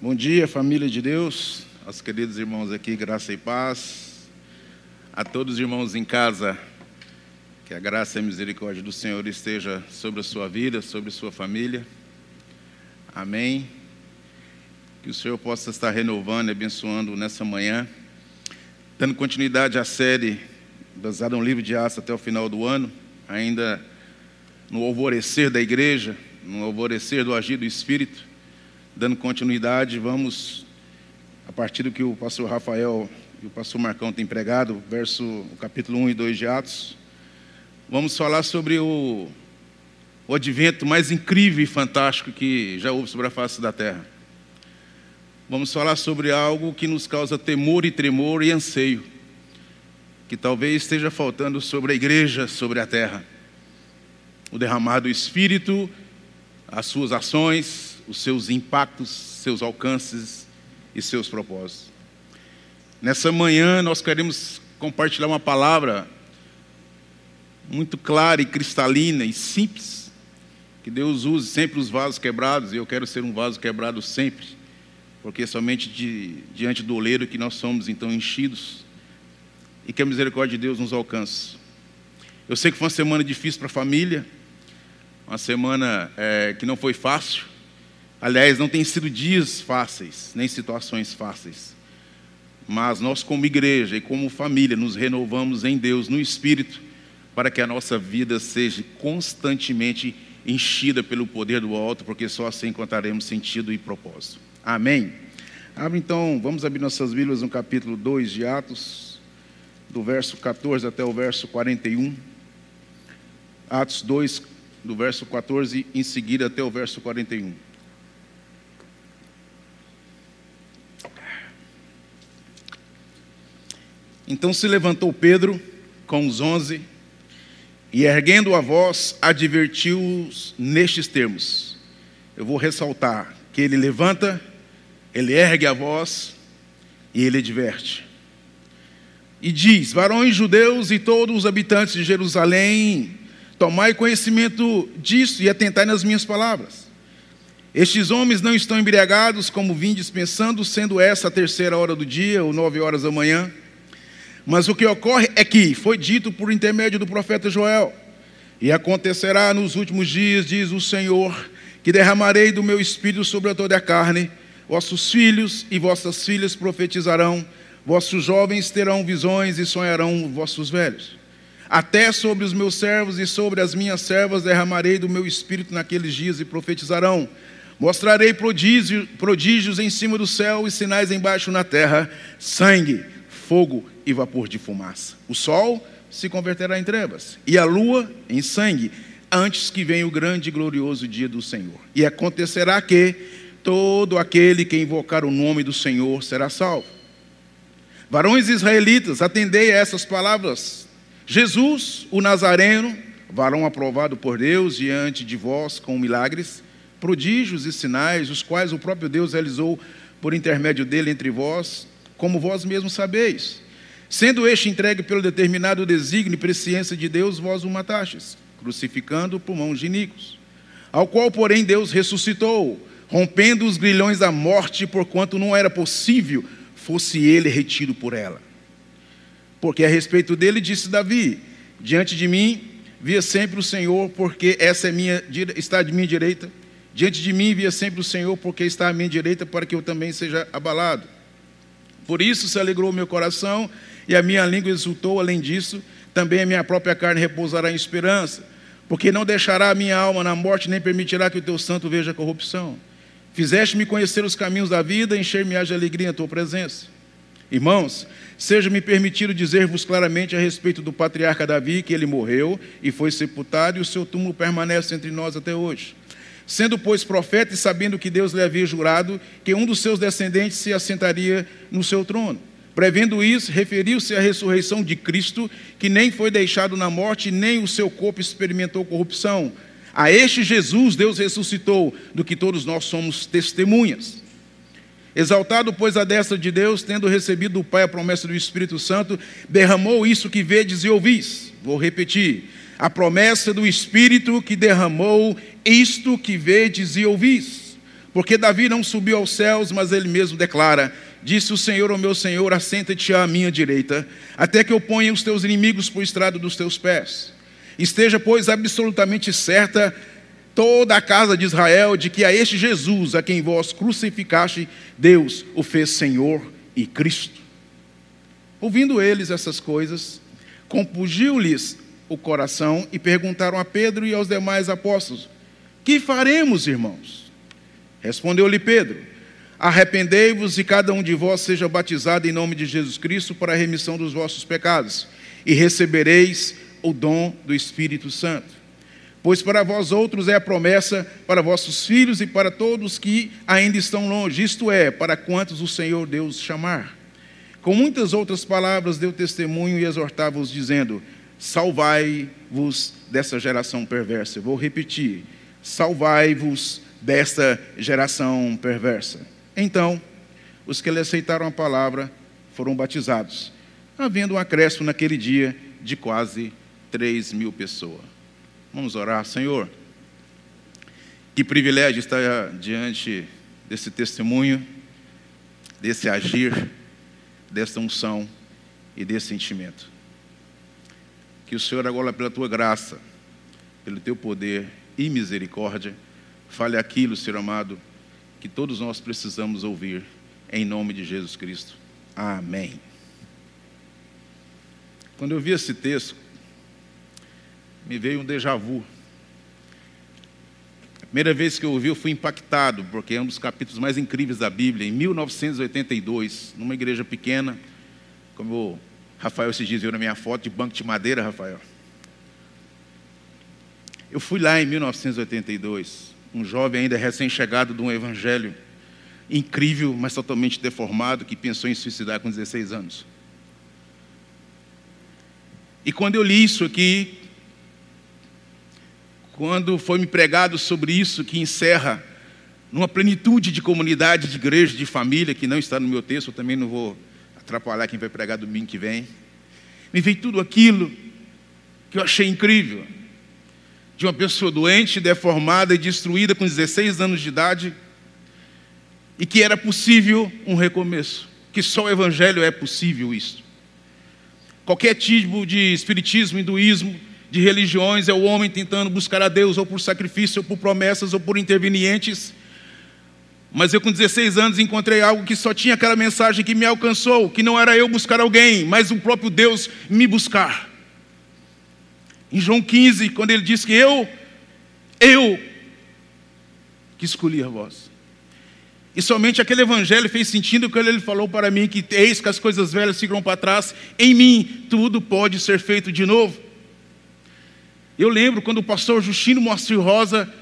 Bom dia, família de Deus, aos queridos irmãos aqui, graça e paz. A todos os irmãos em casa, que a graça e a misericórdia do Senhor esteja sobre a sua vida, sobre a sua família. Amém. Que o Senhor possa estar renovando e abençoando nessa manhã, dando continuidade à série baseada no livro de Atos até o final do ano, ainda no alvorecer da igreja, no alvorecer do agir do Espírito dando continuidade, vamos, a partir do que o pastor Rafael e o pastor Marcão têm pregado, verso, o capítulo 1 e 2 de Atos, vamos falar sobre o, o advento mais incrível e fantástico que já houve sobre a face da terra. Vamos falar sobre algo que nos causa temor e tremor e anseio, que talvez esteja faltando sobre a igreja, sobre a terra. O derramar do Espírito, as suas ações, os seus impactos, seus alcances e seus propósitos. Nessa manhã nós queremos compartilhar uma palavra muito clara e cristalina e simples, que Deus use sempre os vasos quebrados, e eu quero ser um vaso quebrado sempre, porque é somente de, diante do oleiro que nós somos então enchidos, e que a misericórdia de Deus nos alcance. Eu sei que foi uma semana difícil para a família, uma semana é, que não foi fácil, Aliás, não tem sido dias fáceis, nem situações fáceis. Mas nós, como igreja e como família, nos renovamos em Deus, no Espírito, para que a nossa vida seja constantemente enchida pelo poder do alto, porque só assim encontraremos sentido e propósito. Amém? Abre então, vamos abrir nossas Bíblias no capítulo 2 de Atos, do verso 14 até o verso 41. Atos 2, do verso 14 em seguida até o verso 41. Então se levantou Pedro com os onze e, erguendo a voz, advertiu-os nestes termos. Eu vou ressaltar que ele levanta, ele ergue a voz e ele adverte. E diz: Varões judeus e todos os habitantes de Jerusalém, tomai conhecimento disso e atentai nas minhas palavras. Estes homens não estão embriagados, como vim dispensando, sendo essa a terceira hora do dia, ou nove horas da manhã. Mas o que ocorre é que foi dito por intermédio do profeta Joel: E acontecerá nos últimos dias, diz o Senhor, que derramarei do meu espírito sobre toda a carne. Vossos filhos e vossas filhas profetizarão, vossos jovens terão visões e sonharão vossos velhos. Até sobre os meus servos e sobre as minhas servas derramarei do meu espírito naqueles dias e profetizarão. Mostrarei prodígio, prodígios em cima do céu e sinais embaixo na terra: sangue, fogo e vapor de fumaça. O sol se converterá em trevas e a lua em sangue, antes que venha o grande e glorioso dia do Senhor. E acontecerá que todo aquele que invocar o nome do Senhor será salvo. Varões israelitas, atendei a essas palavras. Jesus, o Nazareno, varão aprovado por Deus diante de vós com milagres, prodígios e sinais, os quais o próprio Deus realizou por intermédio dele entre vós, como vós mesmos sabeis. Sendo este entregue pelo determinado desígnio e presciência de Deus, vós o matastes, crucificando por mãos de iníquos. Ao qual, porém, Deus ressuscitou, rompendo os grilhões da morte, porquanto não era possível fosse ele retido por ela. Porque a respeito dele disse Davi: Diante de mim via sempre o Senhor, porque essa é minha está de minha direita. Diante de mim via sempre o Senhor, porque está à minha direita, para que eu também seja abalado. Por isso se alegrou o meu coração e a minha língua exultou, além disso, também a minha própria carne repousará em esperança, porque não deixará a minha alma na morte, nem permitirá que o teu santo veja a corrupção. Fizeste-me conhecer os caminhos da vida, encher-me de alegria em tua presença. Irmãos, seja-me permitido dizer-vos claramente a respeito do patriarca Davi, que ele morreu e foi sepultado, e o seu túmulo permanece entre nós até hoje. Sendo, pois, profeta e sabendo que Deus lhe havia jurado que um dos seus descendentes se assentaria no seu trono. Prevendo isso, referiu-se à ressurreição de Cristo, que nem foi deixado na morte, nem o seu corpo experimentou corrupção. A este Jesus Deus ressuscitou, do que todos nós somos testemunhas. Exaltado, pois, a destra de Deus, tendo recebido do Pai a promessa do Espírito Santo, derramou isso que vedes e ouvis. Vou repetir: a promessa do Espírito que derramou isto que vedes e ouvis Porque Davi não subiu aos céus, mas ele mesmo declara: Disse o Senhor ao meu Senhor: Assenta-te à minha direita, até que eu ponha os teus inimigos por estrado dos teus pés. Esteja, pois, absolutamente certa toda a casa de Israel de que a este Jesus, a quem vós crucificaste, Deus o fez Senhor e Cristo. Ouvindo eles essas coisas, compungiu-lhes o coração e perguntaram a Pedro e aos demais apóstolos: Que faremos, irmãos? Respondeu-lhe Pedro: Arrependei-vos e cada um de vós seja batizado em nome de Jesus Cristo para a remissão dos vossos pecados, e recebereis o dom do Espírito Santo. Pois para vós outros é a promessa para vossos filhos e para todos que ainda estão longe, isto é, para quantos o Senhor Deus chamar. Com muitas outras palavras deu testemunho e exortava-os, dizendo: Salvai-vos dessa geração perversa. Eu vou repetir: Salvai-vos desta geração perversa. Então, os que lhe aceitaram a palavra foram batizados, havendo um acréscimo naquele dia de quase 3 mil pessoas. Vamos orar, Senhor. Que privilégio estar diante desse testemunho, desse agir, dessa unção e desse sentimento. Que o Senhor, agora, pela tua graça, pelo teu poder e misericórdia, fale aquilo, Senhor amado, que todos nós precisamos ouvir, em nome de Jesus Cristo. Amém. Quando eu vi esse texto, me veio um déjà vu. A primeira vez que eu ouvi, eu fui impactado, porque é um dos capítulos mais incríveis da Bíblia, em 1982, numa igreja pequena, como o Rafael se diz, viu na minha foto de banco de madeira, Rafael. Eu fui lá em 1982, um jovem ainda recém-chegado de um evangelho incrível, mas totalmente deformado, que pensou em suicidar com 16 anos. E quando eu li isso aqui, quando foi me pregado sobre isso, que encerra numa plenitude de comunidade, de igreja, de família, que não está no meu texto, eu também não vou atrapalhar quem vai pregar domingo que vem. Me veio tudo aquilo que eu achei incrível. De uma pessoa doente, deformada e destruída com 16 anos de idade, e que era possível um recomeço, que só o Evangelho é possível isso. Qualquer tipo de espiritismo, hinduísmo, de religiões é o homem tentando buscar a Deus, ou por sacrifício, ou por promessas, ou por intervenientes. Mas eu, com 16 anos, encontrei algo que só tinha aquela mensagem que me alcançou, que não era eu buscar alguém, mas o próprio Deus me buscar. Em João 15, quando ele diz que eu, eu, que escolhi a voz. E somente aquele evangelho fez sentido quando ele falou para mim que eis que as coisas velhas ficam para trás, em mim tudo pode ser feito de novo. Eu lembro quando o pastor Justino Moacir Rosa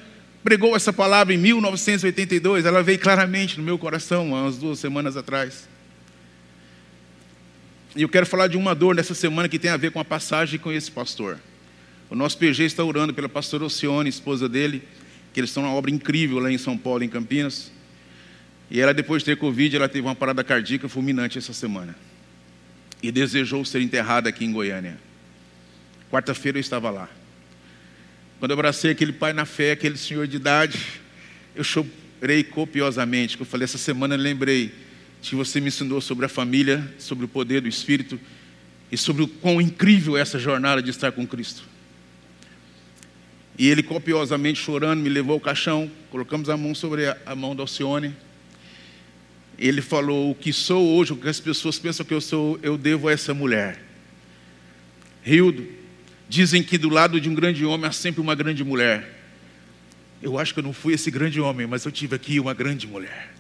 pregou essa palavra em 1982, ela veio claramente no meu coração, há umas duas semanas atrás. E eu quero falar de uma dor nessa semana que tem a ver com a passagem com esse pastor. O nosso PG está orando pela pastora Ocione, esposa dele, que eles estão numa obra incrível lá em São Paulo, em Campinas. E ela, depois de ter Covid, ela teve uma parada cardíaca fulminante essa semana. E desejou ser enterrada aqui em Goiânia. Quarta-feira eu estava lá. Quando eu abracei aquele pai na fé, aquele senhor de idade, eu chorei copiosamente. Eu falei, essa semana eu lembrei que você me ensinou sobre a família, sobre o poder do Espírito e sobre o quão incrível é essa jornada de estar com Cristo. E ele copiosamente chorando me levou ao caixão, colocamos a mão sobre a, mão da Alcione. Ele falou: O que sou hoje, o que as pessoas pensam que eu sou, eu devo a essa mulher. Rildo, Dizem que do lado de um grande homem há sempre uma grande mulher. Eu acho que eu não fui esse grande homem, mas eu tive aqui uma grande mulher.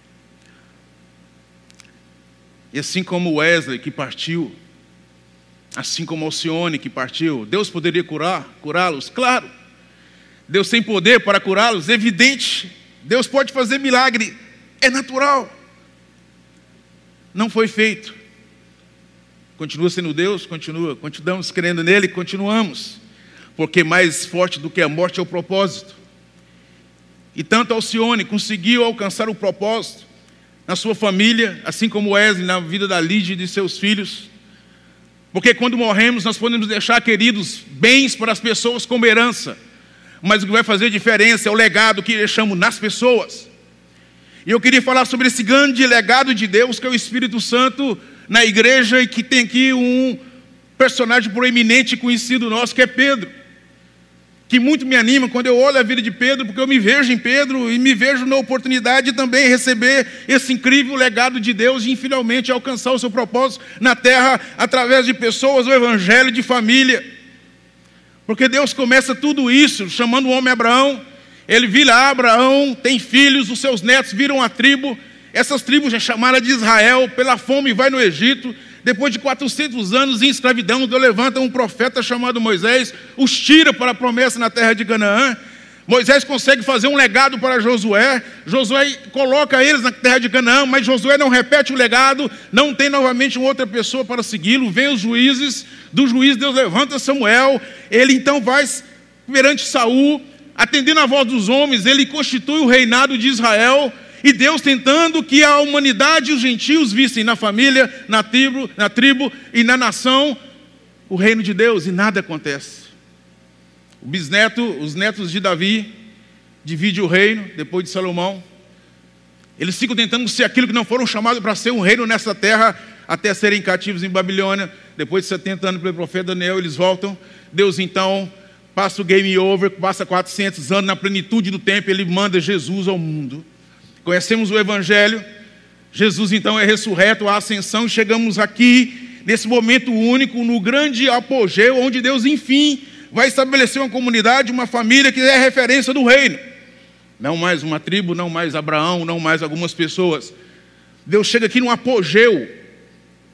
E assim como Wesley que partiu, assim como Alcione que partiu, Deus poderia curar, curá-los? Claro. Deus tem poder para curá-los, evidente. Deus pode fazer milagre, é natural. Não foi feito. Continua sendo Deus? Continua. Continuamos crendo nele? Continuamos. Porque mais forte do que a morte é o propósito. E tanto Alcione conseguiu alcançar o propósito na sua família, assim como Wesley na vida da Lídia e de seus filhos. Porque quando morremos, nós podemos deixar, queridos, bens para as pessoas como herança. Mas o que vai fazer diferença é o legado que deixamos nas pessoas. E eu queria falar sobre esse grande legado de Deus, que é o Espírito Santo na igreja, e que tem aqui um personagem proeminente conhecido nosso, que é Pedro. Que muito me anima quando eu olho a vida de Pedro, porque eu me vejo em Pedro e me vejo na oportunidade de também receber esse incrível legado de Deus e finalmente alcançar o seu propósito na terra através de pessoas, o evangelho de família. Porque Deus começa tudo isso chamando o homem Abraão ele vira Abraão, tem filhos, os seus netos viram a tribo. Essas tribos já chamaram de Israel, pela fome vai no Egito. Depois de 400 anos em escravidão, Deus levanta um profeta chamado Moisés, os tira para a promessa na terra de Canaã. Moisés consegue fazer um legado para Josué. Josué coloca eles na terra de Canaã, mas Josué não repete o legado, não tem novamente uma outra pessoa para segui-lo. Vem os juízes, do juiz Deus levanta Samuel. Ele então vai perante Saul, atendendo à voz dos homens, ele constitui o reinado de Israel. E Deus tentando que a humanidade e os gentios vissem na família, na tribo, na tribo e na nação o reino de Deus, e nada acontece. O bisneto, os netos de Davi, divide o reino depois de Salomão. Eles ficam tentando ser aquilo que não foram chamados para ser um reino nessa terra, até serem cativos em Babilônia. Depois de 70 anos pelo profeta Daniel, eles voltam. Deus então passa o game over, passa 400 anos, na plenitude do tempo, ele manda Jesus ao mundo. Conhecemos o Evangelho, Jesus então é ressurreto, a ascensão, chegamos aqui, nesse momento único, no grande apogeu, onde Deus, enfim, vai estabelecer uma comunidade, uma família que é a referência do reino. Não mais uma tribo, não mais Abraão, não mais algumas pessoas. Deus chega aqui no apogeu.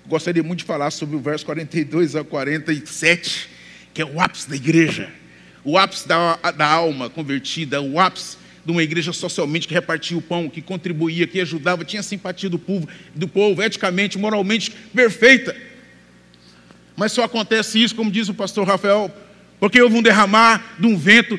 Gostaria muito de falar sobre o verso 42 a 47, que é o ápice da igreja o ápice da, da alma convertida, o ápice de uma igreja socialmente que repartia o pão, que contribuía, que ajudava, tinha simpatia do povo, do povo eticamente, moralmente perfeita. Mas só acontece isso, como diz o pastor Rafael, porque houve um derramar de um vento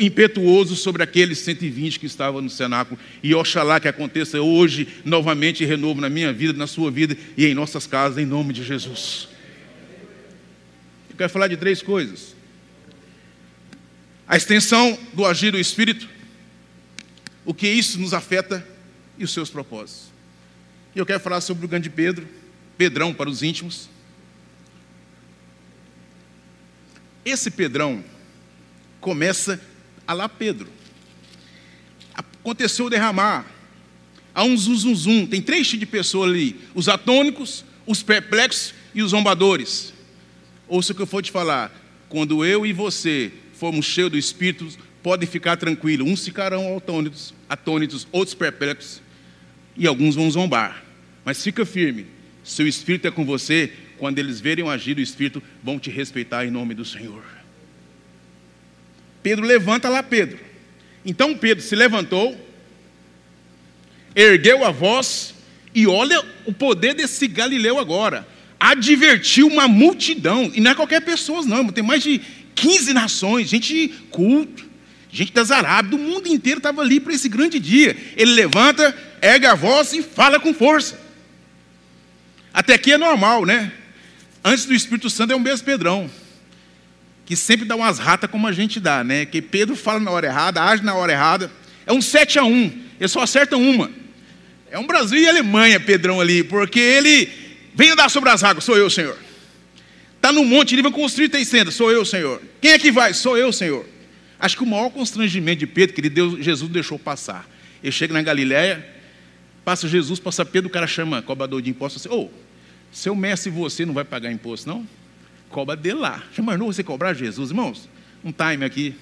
impetuoso sobre aqueles 120 que estavam no cenáculo. E oxalá que aconteça hoje, novamente, renovo na minha vida, na sua vida e em nossas casas, em nome de Jesus. Eu quero falar de três coisas a extensão do agir do Espírito, o que isso nos afeta e os seus propósitos. E eu quero falar sobre o grande Pedro, Pedrão para os íntimos. Esse Pedrão começa a lá Pedro. Aconteceu o derramar. Há um zum, zum, zum. Tem três tipos de pessoas ali: os atônicos, os perplexos e os zombadores. Ouça o que eu for te falar. Quando eu e você formos cheios do Espírito, podem ficar tranquilos. Uns ficarão atônitos, atônitos, outros perplexos, e alguns vão zombar. Mas fica firme, seu Espírito é com você, quando eles verem o agir do Espírito, vão te respeitar em nome do Senhor. Pedro levanta lá, Pedro. Então Pedro se levantou, ergueu a voz, e olha o poder desse Galileu agora. Advertiu uma multidão, e não é qualquer pessoa, não, tem mais de 15 nações, gente culto, gente das Arábias, do mundo inteiro estava ali para esse grande dia. Ele levanta, ergue a voz e fala com força. Até aqui é normal, né? Antes do Espírito Santo é um mesmo Pedrão, que sempre dá umas ratas como a gente dá, né? Que Pedro fala na hora errada, age na hora errada. É um 7 a 1, ele só acerta uma. É um Brasil e Alemanha, Pedrão ali, porque ele vem andar sobre as águas, sou eu, Senhor. Está no monte, ele vai construir três tendas. Sou eu, Senhor. Quem é que vai? Sou eu, Senhor. Acho que o maior constrangimento de Pedro, que ele deu, Jesus deixou passar. Ele chega na Galiléia, passa Jesus, passa Pedro, o cara chama cobrador de impostos assim, ô, oh, seu mestre você não vai pagar imposto, não? Cobra de lá. Já imaginou você cobrar Jesus? Irmãos, um time aqui.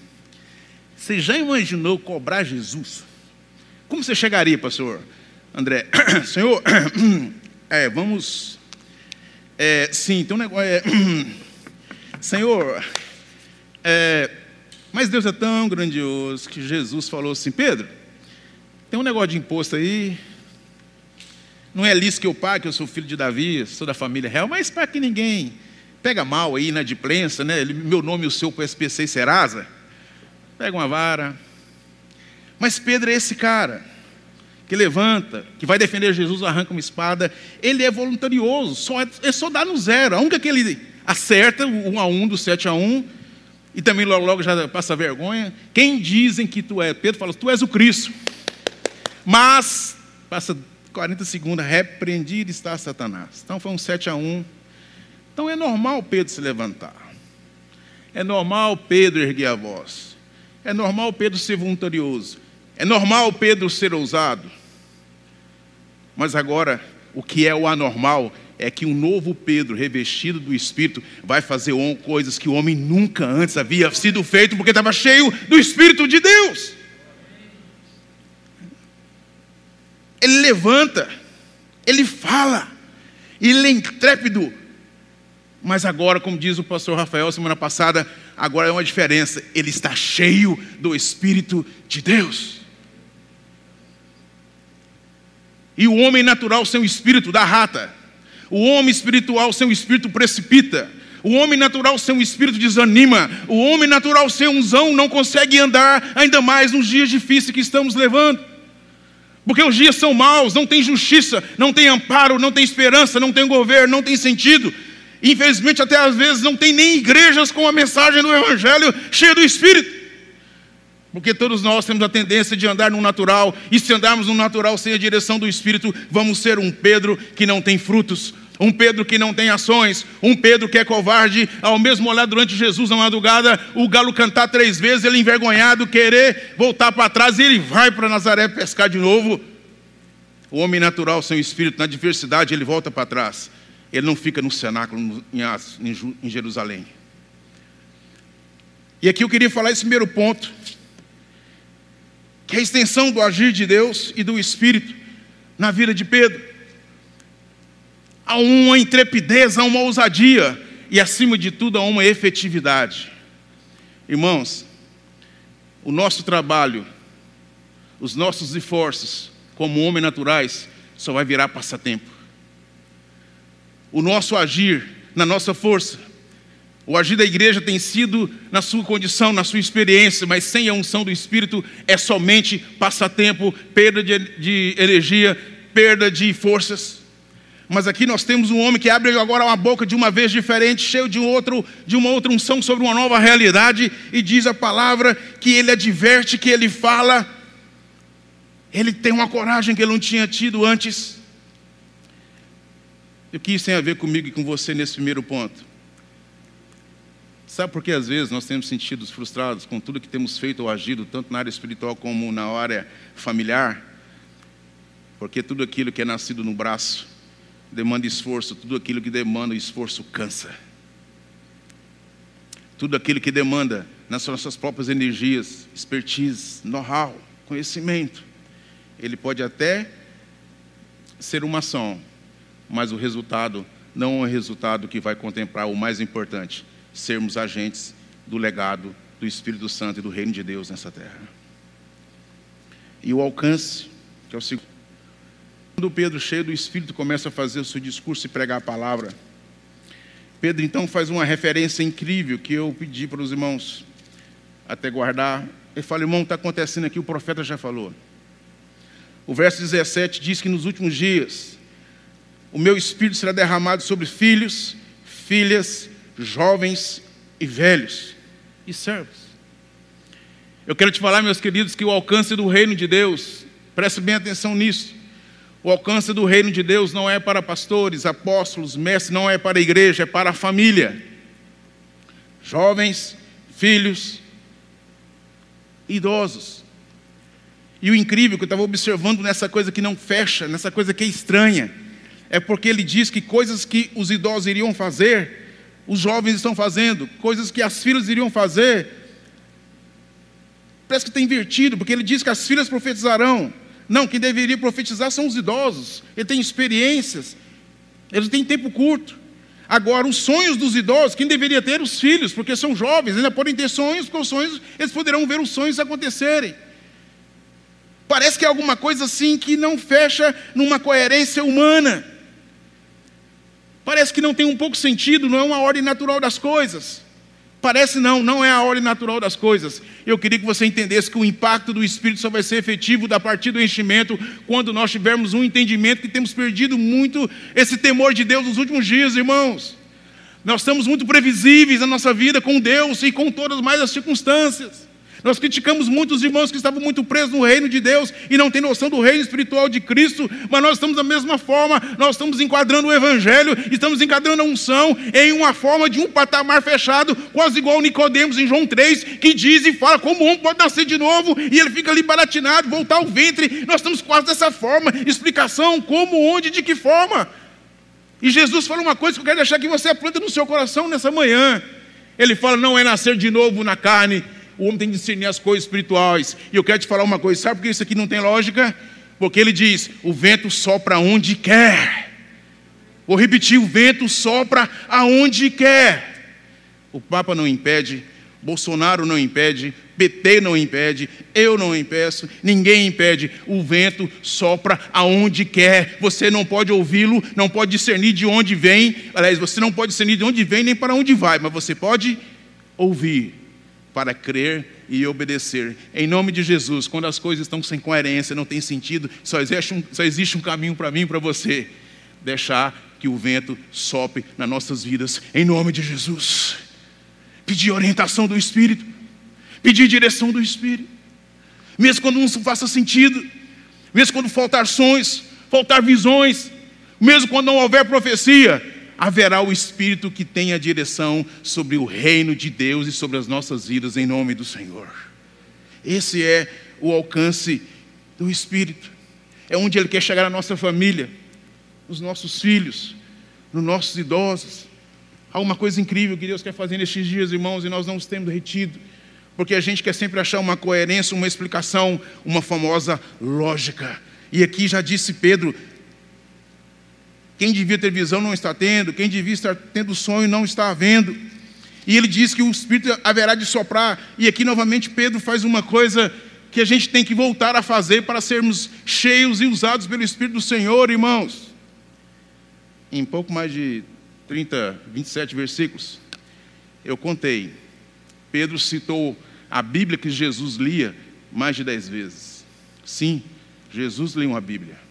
Você já imaginou cobrar Jesus? Como você chegaria, pastor André? Senhor, é, vamos é, sim, tem um negócio. É, Senhor, é, mas Deus é tão grandioso que Jesus falou assim: Pedro, tem um negócio de imposto aí. Não é lícito que eu pague, que eu sou filho de Davi, sou da família real, mas para que ninguém pega mal aí na diplença, né? Meu nome e o seu para SPC e Serasa. Pega uma vara. Mas Pedro é esse cara que levanta, que vai defender Jesus, arranca uma espada, ele é voluntarioso, só é, é só dar no zero. A única que ele acerta, o 1 a 1 do 7 a 1, e também logo, logo já passa vergonha. Quem dizem que tu és? Pedro fala, tu és o Cristo. Mas, passa 40 segundos, repreendido está Satanás. Então foi um 7 a 1. Então é normal Pedro se levantar. É normal Pedro erguer a voz. É normal Pedro ser voluntarioso. É normal Pedro ser ousado. Mas agora, o que é o anormal é que um novo Pedro, revestido do Espírito, vai fazer coisas que o homem nunca antes havia sido feito, porque estava cheio do Espírito de Deus. Ele levanta, ele fala, ele é intrépido. Mas agora, como diz o pastor Rafael semana passada, agora é uma diferença. Ele está cheio do Espírito de Deus. E o homem natural sem o espírito da rata. O homem espiritual sem o espírito precipita. O homem natural sem o espírito desanima. O homem natural sem unção não consegue andar, ainda mais nos dias difíceis que estamos levando. Porque os dias são maus, não tem justiça, não tem amparo, não tem esperança, não tem governo, não tem sentido. Infelizmente, até às vezes, não tem nem igrejas com a mensagem do Evangelho cheia do Espírito. Porque todos nós temos a tendência de andar no natural, e se andarmos no natural sem a direção do Espírito, vamos ser um Pedro que não tem frutos, um Pedro que não tem ações, um Pedro que é covarde, ao mesmo olhar durante Jesus na madrugada, o galo cantar três vezes, ele envergonhado, querer voltar para trás, e ele vai para Nazaré pescar de novo. O homem natural sem o espírito, na adversidade, ele volta para trás. Ele não fica no cenáculo em Jerusalém. E aqui eu queria falar esse primeiro ponto, que é a extensão do agir de Deus e do Espírito na vida de Pedro a uma intrepidez, a uma ousadia e, acima de tudo, a uma efetividade. Irmãos, o nosso trabalho, os nossos esforços como homens naturais só vai virar passatempo. O nosso agir, na nossa força, o agir da igreja tem sido na sua condição, na sua experiência, mas sem a unção do Espírito é somente passatempo, perda de, de energia, perda de forças. Mas aqui nós temos um homem que abre agora uma boca de uma vez diferente, cheio de, outro, de uma outra unção sobre uma nova realidade, e diz a palavra que ele adverte, que ele fala. Ele tem uma coragem que ele não tinha tido antes. E o que isso tem a ver comigo e com você nesse primeiro ponto? Sabe por que às vezes nós temos sentido frustrados com tudo que temos feito ou agido, tanto na área espiritual como na área familiar? Porque tudo aquilo que é nascido no braço demanda esforço, tudo aquilo que demanda esforço cansa. Tudo aquilo que demanda nas suas próprias energias, expertise, know-how, conhecimento, ele pode até ser uma ação, mas o resultado não é o resultado que vai contemplar o mais importante, sermos agentes do legado do Espírito Santo e do reino de Deus nessa terra. E o alcance, que é o segundo quando Pedro, cheio do Espírito, começa a fazer o seu discurso e pregar a palavra, Pedro então faz uma referência incrível que eu pedi para os irmãos até guardar. Ele fala, irmão, está acontecendo aqui, o profeta já falou. O verso 17 diz que nos últimos dias o meu espírito será derramado sobre filhos, filhas, jovens e velhos e servos. Eu quero te falar, meus queridos, que o alcance do reino de Deus, preste bem atenção nisso, o alcance do reino de Deus não é para pastores, apóstolos, mestres, não é para a igreja, é para a família. Jovens, filhos, idosos. E o incrível que eu estava observando nessa coisa que não fecha, nessa coisa que é estranha, é porque ele diz que coisas que os idosos iriam fazer, os jovens estão fazendo, coisas que as filhas iriam fazer, parece que está invertido, porque ele diz que as filhas profetizarão, não, quem deveria profetizar são os idosos. Ele tem experiências, eles têm tempo curto. Agora, os sonhos dos idosos, quem deveria ter? Os filhos, porque são jovens, ainda podem ter sonhos, porque os sonhos, eles poderão ver os sonhos acontecerem. Parece que é alguma coisa assim que não fecha numa coerência humana. Parece que não tem um pouco sentido, não é uma ordem natural das coisas. Parece não, não é a ordem natural das coisas. Eu queria que você entendesse que o impacto do Espírito só vai ser efetivo da partir do enchimento quando nós tivermos um entendimento que temos perdido muito esse temor de Deus nos últimos dias, irmãos. Nós estamos muito previsíveis na nossa vida com Deus e com todas mais as circunstâncias. Nós criticamos muitos irmãos que estavam muito presos no reino de Deus e não têm noção do reino espiritual de Cristo, mas nós estamos da mesma forma, nós estamos enquadrando o Evangelho, estamos enquadrando a unção em uma forma de um patamar fechado, quase igual Nicodemos em João 3, que diz e fala como um pode nascer de novo, e ele fica ali baratinado, voltar ao ventre. Nós estamos quase dessa forma, explicação, como, onde, de que forma. E Jesus fala uma coisa que eu quero deixar que você planta no seu coração nessa manhã. Ele fala: não é nascer de novo na carne, o homem tem que discernir as coisas espirituais. E eu quero te falar uma coisa: sabe por que isso aqui não tem lógica? Porque ele diz: o vento sopra onde quer. Vou repetir: o vento sopra aonde quer. O Papa não impede, Bolsonaro não impede, PT não impede, eu não impeço, ninguém impede. O vento sopra aonde quer. Você não pode ouvi-lo, não pode discernir de onde vem. Aliás, você não pode discernir de onde vem nem para onde vai, mas você pode ouvir para crer e obedecer. Em nome de Jesus, quando as coisas estão sem coerência, não tem sentido, só existe um, só existe um caminho para mim e para você: deixar que o vento sopre nas nossas vidas, em nome de Jesus. Pedir orientação do Espírito, pedir direção do Espírito, mesmo quando não faça sentido, mesmo quando faltar sonhos, faltar visões, mesmo quando não houver profecia, haverá o Espírito que tem a direção sobre o reino de Deus e sobre as nossas vidas, em nome do Senhor. Esse é o alcance do Espírito, é onde Ele quer chegar na nossa família, nos nossos filhos, nos nossos idosos. Há uma coisa incrível que Deus quer fazer nestes dias, irmãos, e nós não temos retido, porque a gente quer sempre achar uma coerência, uma explicação, uma famosa lógica. E aqui já disse Pedro: quem devia ter visão não está tendo, quem devia estar tendo sonho não está vendo. E ele diz que o Espírito haverá de soprar. E aqui novamente Pedro faz uma coisa que a gente tem que voltar a fazer para sermos cheios e usados pelo Espírito do Senhor, irmãos. Em pouco mais de 30, 27 versículos, eu contei. Pedro citou a Bíblia que Jesus lia mais de dez vezes. Sim, Jesus lia uma Bíblia.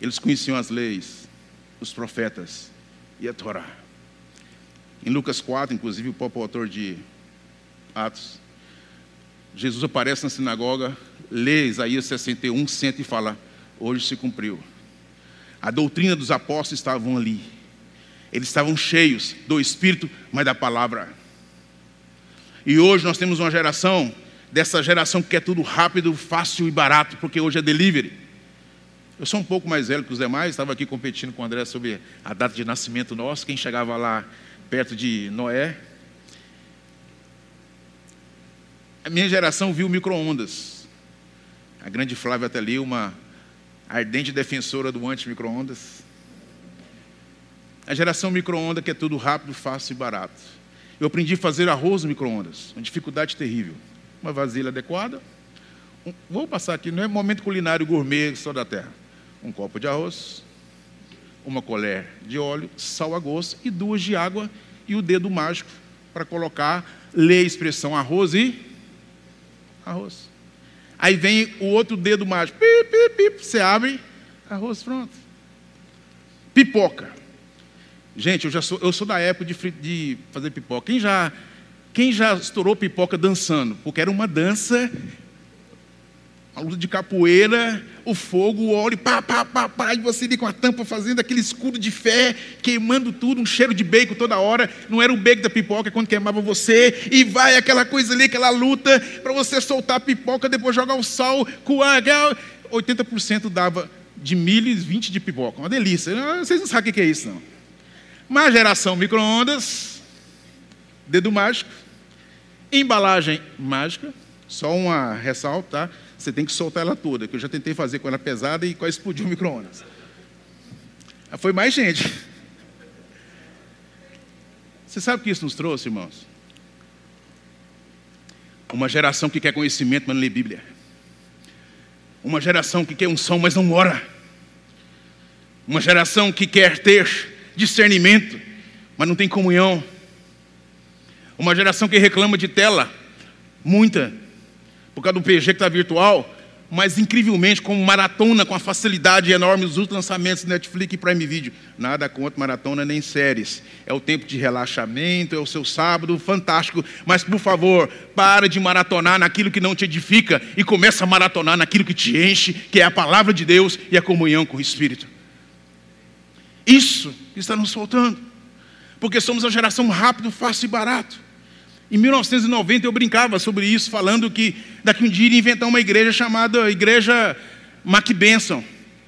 Eles conheciam as leis, os profetas e a Torá. Em Lucas 4, inclusive, o próprio autor de Atos, Jesus aparece na sinagoga, lê Isaías 61, senta e fala: Hoje se cumpriu. A doutrina dos apóstolos estavam ali. Eles estavam cheios do Espírito, mas da palavra. E hoje nós temos uma geração, dessa geração que quer tudo rápido, fácil e barato, porque hoje é delivery. Eu sou um pouco mais velho que os demais, estava aqui competindo com o André sobre a data de nascimento nosso, quem chegava lá perto de Noé. A minha geração viu micro-ondas. A grande Flávia até ali, uma ardente defensora do anti-micro-ondas. A geração micro-ondas que é tudo rápido, fácil e barato. Eu aprendi a fazer arroz no micro-ondas, uma dificuldade terrível. Uma vasilha adequada. Um, vou passar aqui, não é momento culinário gourmet só da terra um copo de arroz, uma colher de óleo, sal a gosto e duas de água e o dedo mágico para colocar, ler a expressão arroz e arroz. Aí vem o outro dedo mágico, pip, pip, pip, você abre, arroz pronto. Pipoca. Gente, eu já sou, eu sou da época de, de fazer pipoca. Quem já, quem já estourou pipoca dançando? Porque era uma dança a luta de capoeira, o fogo, o óleo, pá, pá, pá, pá, e você ali com a tampa fazendo aquele escudo de fé, queimando tudo, um cheiro de bacon toda hora. Não era o bacon da pipoca quando queimava você, e vai aquela coisa ali, aquela luta para você soltar a pipoca, depois jogar o sal, coar, 80% dava de milho e 20 de pipoca. Uma delícia. Vocês não sabem o que é isso, não. Mas geração micro-ondas, dedo mágico, embalagem mágica, só uma ressalta, tá? Você tem que soltar ela toda, que eu já tentei fazer com ela pesada e quase explodiu o micro-ondas. Foi mais gente. Você sabe o que isso nos trouxe, irmãos? Uma geração que quer conhecimento, mas não lê Bíblia. Uma geração que quer unção, mas não ora. Uma geração que quer ter discernimento, mas não tem comunhão. Uma geração que reclama de tela, muita, por causa do PG que está virtual, mas incrivelmente, como maratona com a facilidade enorme os lançamentos Netflix e Prime Video. Nada contra maratona nem séries. É o tempo de relaxamento, é o seu sábado, fantástico. Mas, por favor, para de maratonar naquilo que não te edifica e começa a maratonar naquilo que te enche, que é a palavra de Deus e a comunhão com o Espírito. Isso está nos faltando. Porque somos a geração rápido, fácil e barato. Em 1990 eu brincava sobre isso, falando que daqui um dia iria inventar uma igreja chamada Igreja MacBenson.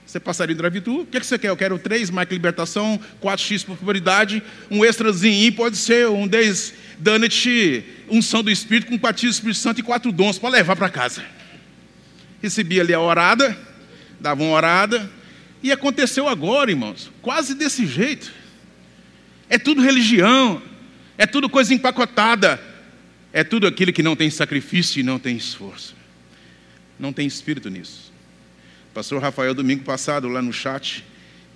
Você passaria em drive-thru, o que, é que você quer? Eu quero três, Mac Libertação, 4x popularidade, um extrazinho, pode ser um 10 Donut, unção do Espírito, com batismo Espírito Santo e quatro dons para levar para casa. Recebi ali a orada, dava uma orada, e aconteceu agora, irmãos, quase desse jeito. É tudo religião, é tudo coisa empacotada, é tudo aquilo que não tem sacrifício e não tem esforço. Não tem espírito nisso. O pastor Rafael, domingo passado, lá no chat,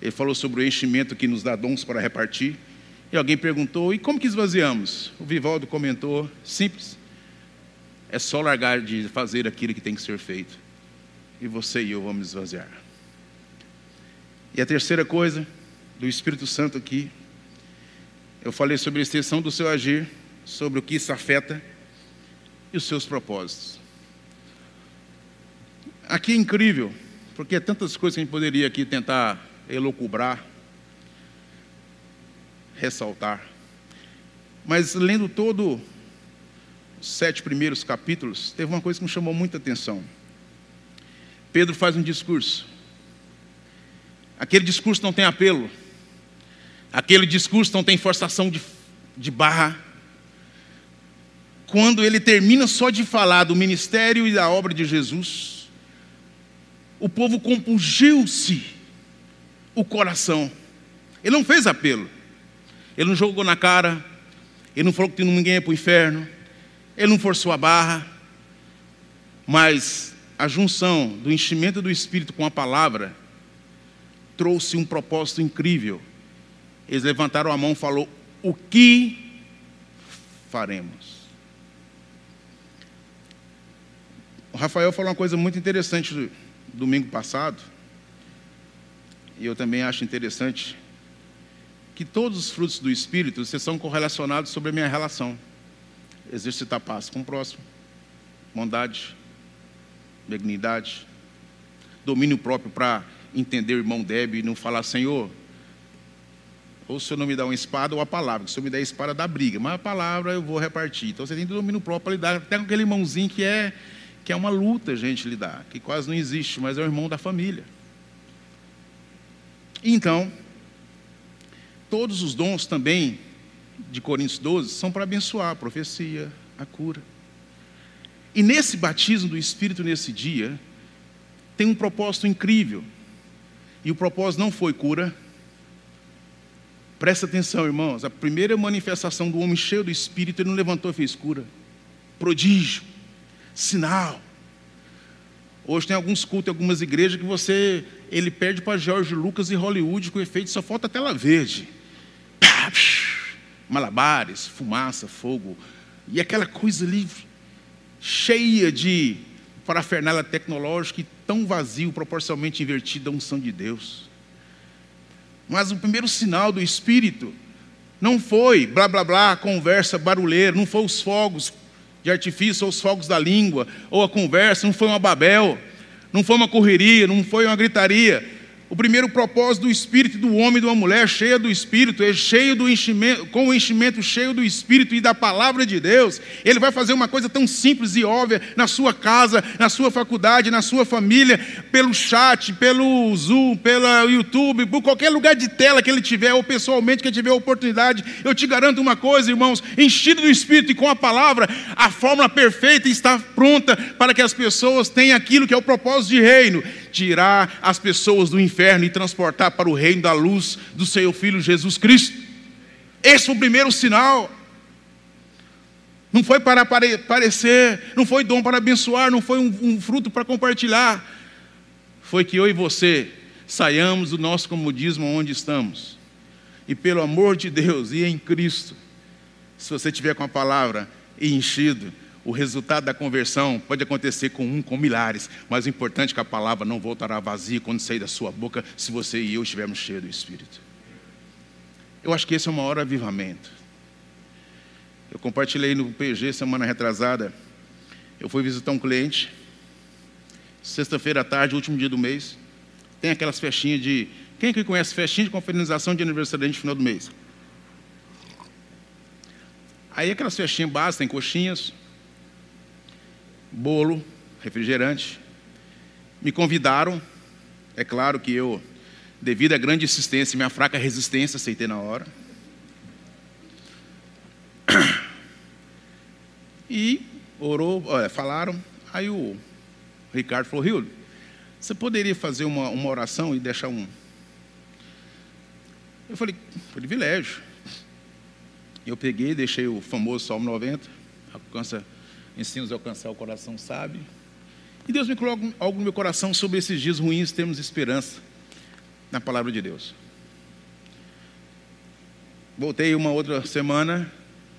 ele falou sobre o enchimento que nos dá dons para repartir. E alguém perguntou: e como que esvaziamos? O Vivaldo comentou: simples. É só largar de fazer aquilo que tem que ser feito. E você e eu vamos esvaziar. E a terceira coisa, do Espírito Santo aqui, eu falei sobre a extensão do seu agir, sobre o que isso afeta e os seus propósitos. Aqui é incrível, porque é tantas coisas que a gente poderia aqui tentar elocubrar, ressaltar. Mas lendo todo os sete primeiros capítulos, teve uma coisa que me chamou muita atenção. Pedro faz um discurso. Aquele discurso não tem apelo. Aquele discurso não tem forçação de, de barra quando ele termina só de falar do ministério e da obra de Jesus, o povo compungiu-se o coração. Ele não fez apelo. Ele não jogou na cara. Ele não falou que ninguém ia para o inferno. Ele não forçou a barra. Mas a junção do enchimento do Espírito com a palavra trouxe um propósito incrível. Eles levantaram a mão e falou: "O que faremos?" O Rafael falou uma coisa muito interessante domingo passado, e eu também acho interessante, que todos os frutos do Espírito são correlacionados sobre a minha relação. Exercitar paz com o próximo, bondade, benignidade, domínio próprio para entender o irmão débil e não falar, Senhor, ou o Senhor não me dá uma espada ou a palavra, se o Senhor me der a espada dá briga, mas a palavra eu vou repartir. Então você tem domínio próprio para lidar até com aquele irmãozinho que é que é uma luta a gente lidar, que quase não existe, mas é o irmão da família. Então, todos os dons também de Coríntios 12 são para abençoar a profecia, a cura. E nesse batismo do Espírito nesse dia, tem um propósito incrível. E o propósito não foi cura. Presta atenção, irmãos. A primeira manifestação do homem cheio do Espírito, ele não levantou e fez cura. Prodígio sinal. Hoje tem alguns cultos, algumas igrejas que você ele perde para George Lucas e Hollywood com efeito, só falta tela verde. Malabares, fumaça, fogo. E aquela coisa ali cheia de parafernália tecnológica e tão vazio, proporcionalmente invertido à unção de Deus. Mas o primeiro sinal do Espírito não foi blá blá blá, conversa barulheira, não foi os fogos de artifício, ou os fogos da língua, ou a conversa, não foi uma Babel, não foi uma correria, não foi uma gritaria. O primeiro propósito do espírito do homem e de uma mulher cheia do espírito, é cheio do enchimento, com o enchimento cheio do espírito e da palavra de Deus. Ele vai fazer uma coisa tão simples e óbvia na sua casa, na sua faculdade, na sua família, pelo chat, pelo Zoom, pelo YouTube, por qualquer lugar de tela que ele tiver, ou pessoalmente que ele tiver oportunidade. Eu te garanto uma coisa, irmãos, enchido do espírito e com a palavra, a fórmula perfeita está pronta para que as pessoas tenham aquilo que é o propósito de reino tirar as pessoas do inferno e transportar para o reino da luz do seu Filho Jesus Cristo. Esse foi o primeiro sinal. Não foi para parecer, não foi dom para abençoar, não foi um, um fruto para compartilhar. Foi que eu e você saiamos do nosso comodismo onde estamos. E pelo amor de Deus e em Cristo, se você tiver com a palavra enchido, O resultado da conversão pode acontecer com um, com milhares, mas o importante é que a palavra não voltará vazia quando sair da sua boca, se você e eu estivermos cheios do Espírito. Eu acho que esse é o maior avivamento. Eu compartilhei no PG semana retrasada. Eu fui visitar um cliente, sexta-feira à tarde, último dia do mês. Tem aquelas festinhas de. Quem que conhece festinha de confraternização de aniversário no final do mês? Aí aquelas festinhas básicas, tem coxinhas, bolo, refrigerante. Me convidaram, é claro que eu, devido à grande insistência e minha fraca resistência, aceitei na hora. E orou, olha, falaram, aí o Ricardo falou, Rio, você poderia fazer uma, uma oração e deixar um. Eu falei, privilégio. Eu peguei, deixei o famoso Salmo 90, alcança, ensina a alcançar o coração sabe. E Deus me coloca algo no meu coração sobre esses dias ruins, temos esperança na palavra de Deus. Voltei uma outra semana,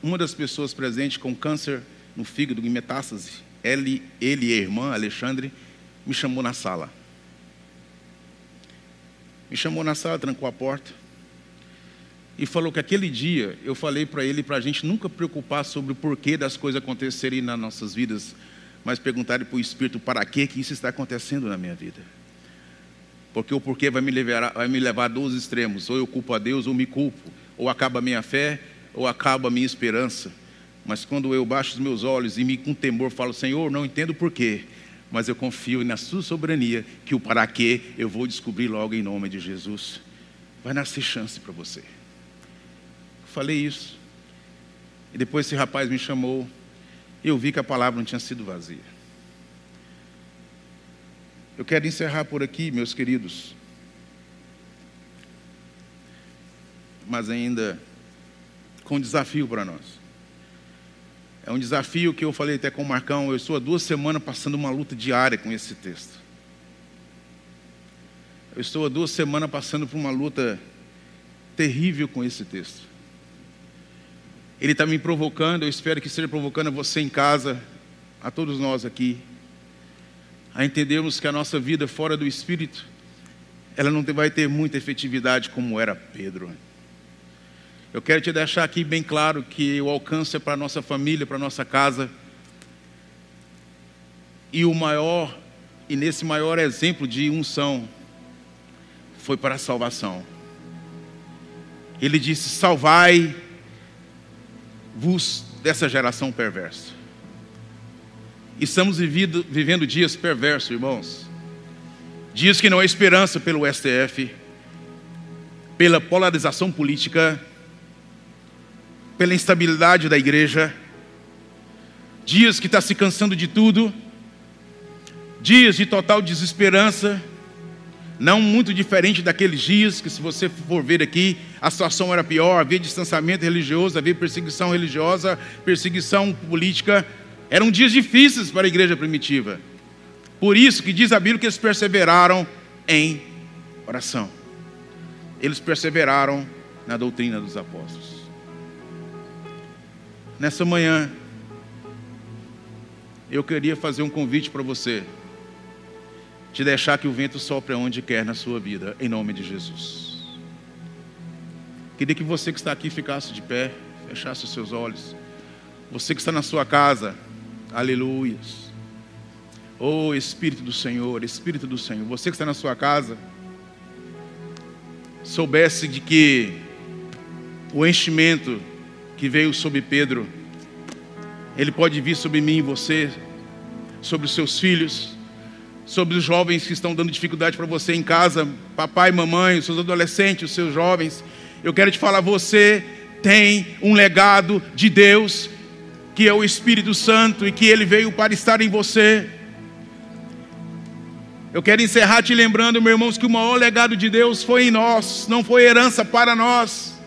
uma das pessoas presentes com câncer no fígado, em metástase, ele, ele e a irmã, Alexandre, me chamou na sala. Me chamou na sala, trancou a porta e falou que aquele dia eu falei para ele para a gente nunca preocupar sobre o porquê das coisas acontecerem nas nossas vidas, mas perguntar para o Espírito para que que isso está acontecendo na minha vida. Porque o porquê vai me levar, vai me levar a dois extremos: ou eu culpo a Deus, ou me culpo, ou acaba a minha fé, ou acaba a minha esperança. Mas quando eu baixo os meus olhos e me com temor falo, Senhor, não entendo porquê, mas eu confio na sua soberania que o para quê eu vou descobrir logo em nome de Jesus. Vai nascer chance para você. Falei isso. E depois esse rapaz me chamou. E eu vi que a palavra não tinha sido vazia. Eu quero encerrar por aqui, meus queridos. Mas ainda com um desafio para nós. É um desafio que eu falei até com o Marcão. Eu estou há duas semanas passando uma luta diária com esse texto. Eu estou há duas semanas passando por uma luta terrível com esse texto. Ele está me provocando, eu espero que esteja provocando você em casa, a todos nós aqui, a entendermos que a nossa vida fora do Espírito, ela não vai ter muita efetividade como era Pedro. Eu quero te deixar aqui bem claro que o alcance é para a nossa família, para a nossa casa. E o maior, e nesse maior exemplo de unção, foi para a salvação. Ele disse: Salvai-vos dessa geração perversa. Estamos vivido, vivendo dias perversos, irmãos. Dias que não há esperança pelo STF, pela polarização política pela instabilidade da igreja, dias que está se cansando de tudo, dias de total desesperança, não muito diferente daqueles dias que, se você for ver aqui, a situação era pior, havia distanciamento religioso, havia perseguição religiosa, perseguição política. Eram dias difíceis para a igreja primitiva. Por isso que diz a Bíblia que eles perseveraram em oração. Eles perseveraram na doutrina dos apóstolos nessa manhã, eu queria fazer um convite para você, te deixar que o vento sopre onde quer na sua vida, em nome de Jesus. Queria que você que está aqui ficasse de pé, fechasse os seus olhos. Você que está na sua casa, aleluias. Oh Espírito do Senhor, Espírito do Senhor, você que está na sua casa, soubesse de que o enchimento que veio sobre Pedro, ele pode vir sobre mim e você, sobre os seus filhos, sobre os jovens que estão dando dificuldade para você em casa, papai, mamãe, os seus adolescentes, os seus jovens. Eu quero te falar, você tem um legado de Deus, que é o Espírito Santo e que ele veio para estar em você. Eu quero encerrar te lembrando, meus irmãos, que o maior legado de Deus foi em nós, não foi herança para nós.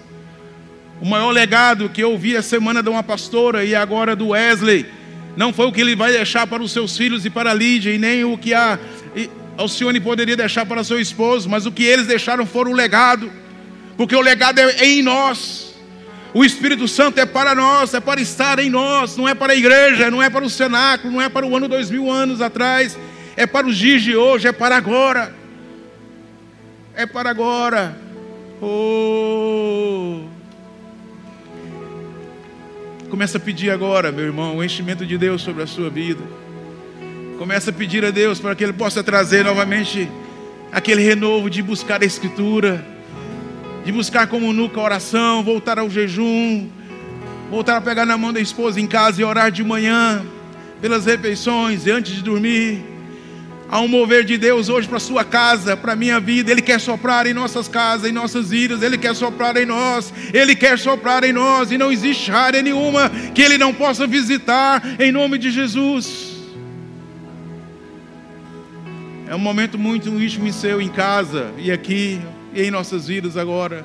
O maior legado que eu ouvi a semana de uma pastora e agora do Wesley, não foi o que ele vai deixar para os seus filhos e para a Lídia, e nem o que a Alcione poderia deixar para seu esposo, mas o que eles deixaram foi o legado, porque o legado é em nós. O Espírito Santo é para nós, é para estar em nós, não é para a igreja, não é para o cenáculo, não é para o ano dois mil anos atrás, é para os dias de hoje, é para agora. É para agora. Oh. Começa a pedir agora, meu irmão, o enchimento de Deus sobre a sua vida. Começa a pedir a Deus para que Ele possa trazer novamente aquele renovo de buscar a Escritura, de buscar como nunca a oração, voltar ao jejum, voltar a pegar na mão da esposa em casa e orar de manhã, pelas refeições e antes de dormir. Há um mover de Deus hoje para a sua casa, para a minha vida. Ele quer soprar em nossas casas, em nossas vidas. Ele quer soprar em nós. Ele quer soprar em nós. E não existe área nenhuma que Ele não possa visitar, em nome de Jesus. É um momento muito íntimo e seu em casa, e aqui, e em nossas vidas agora.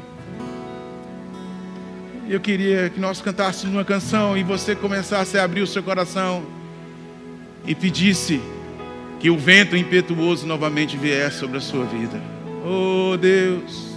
Eu queria que nós cantássemos uma canção e você começasse a abrir o seu coração e pedisse que o vento impetuoso novamente viesse sobre a sua vida. Oh Deus.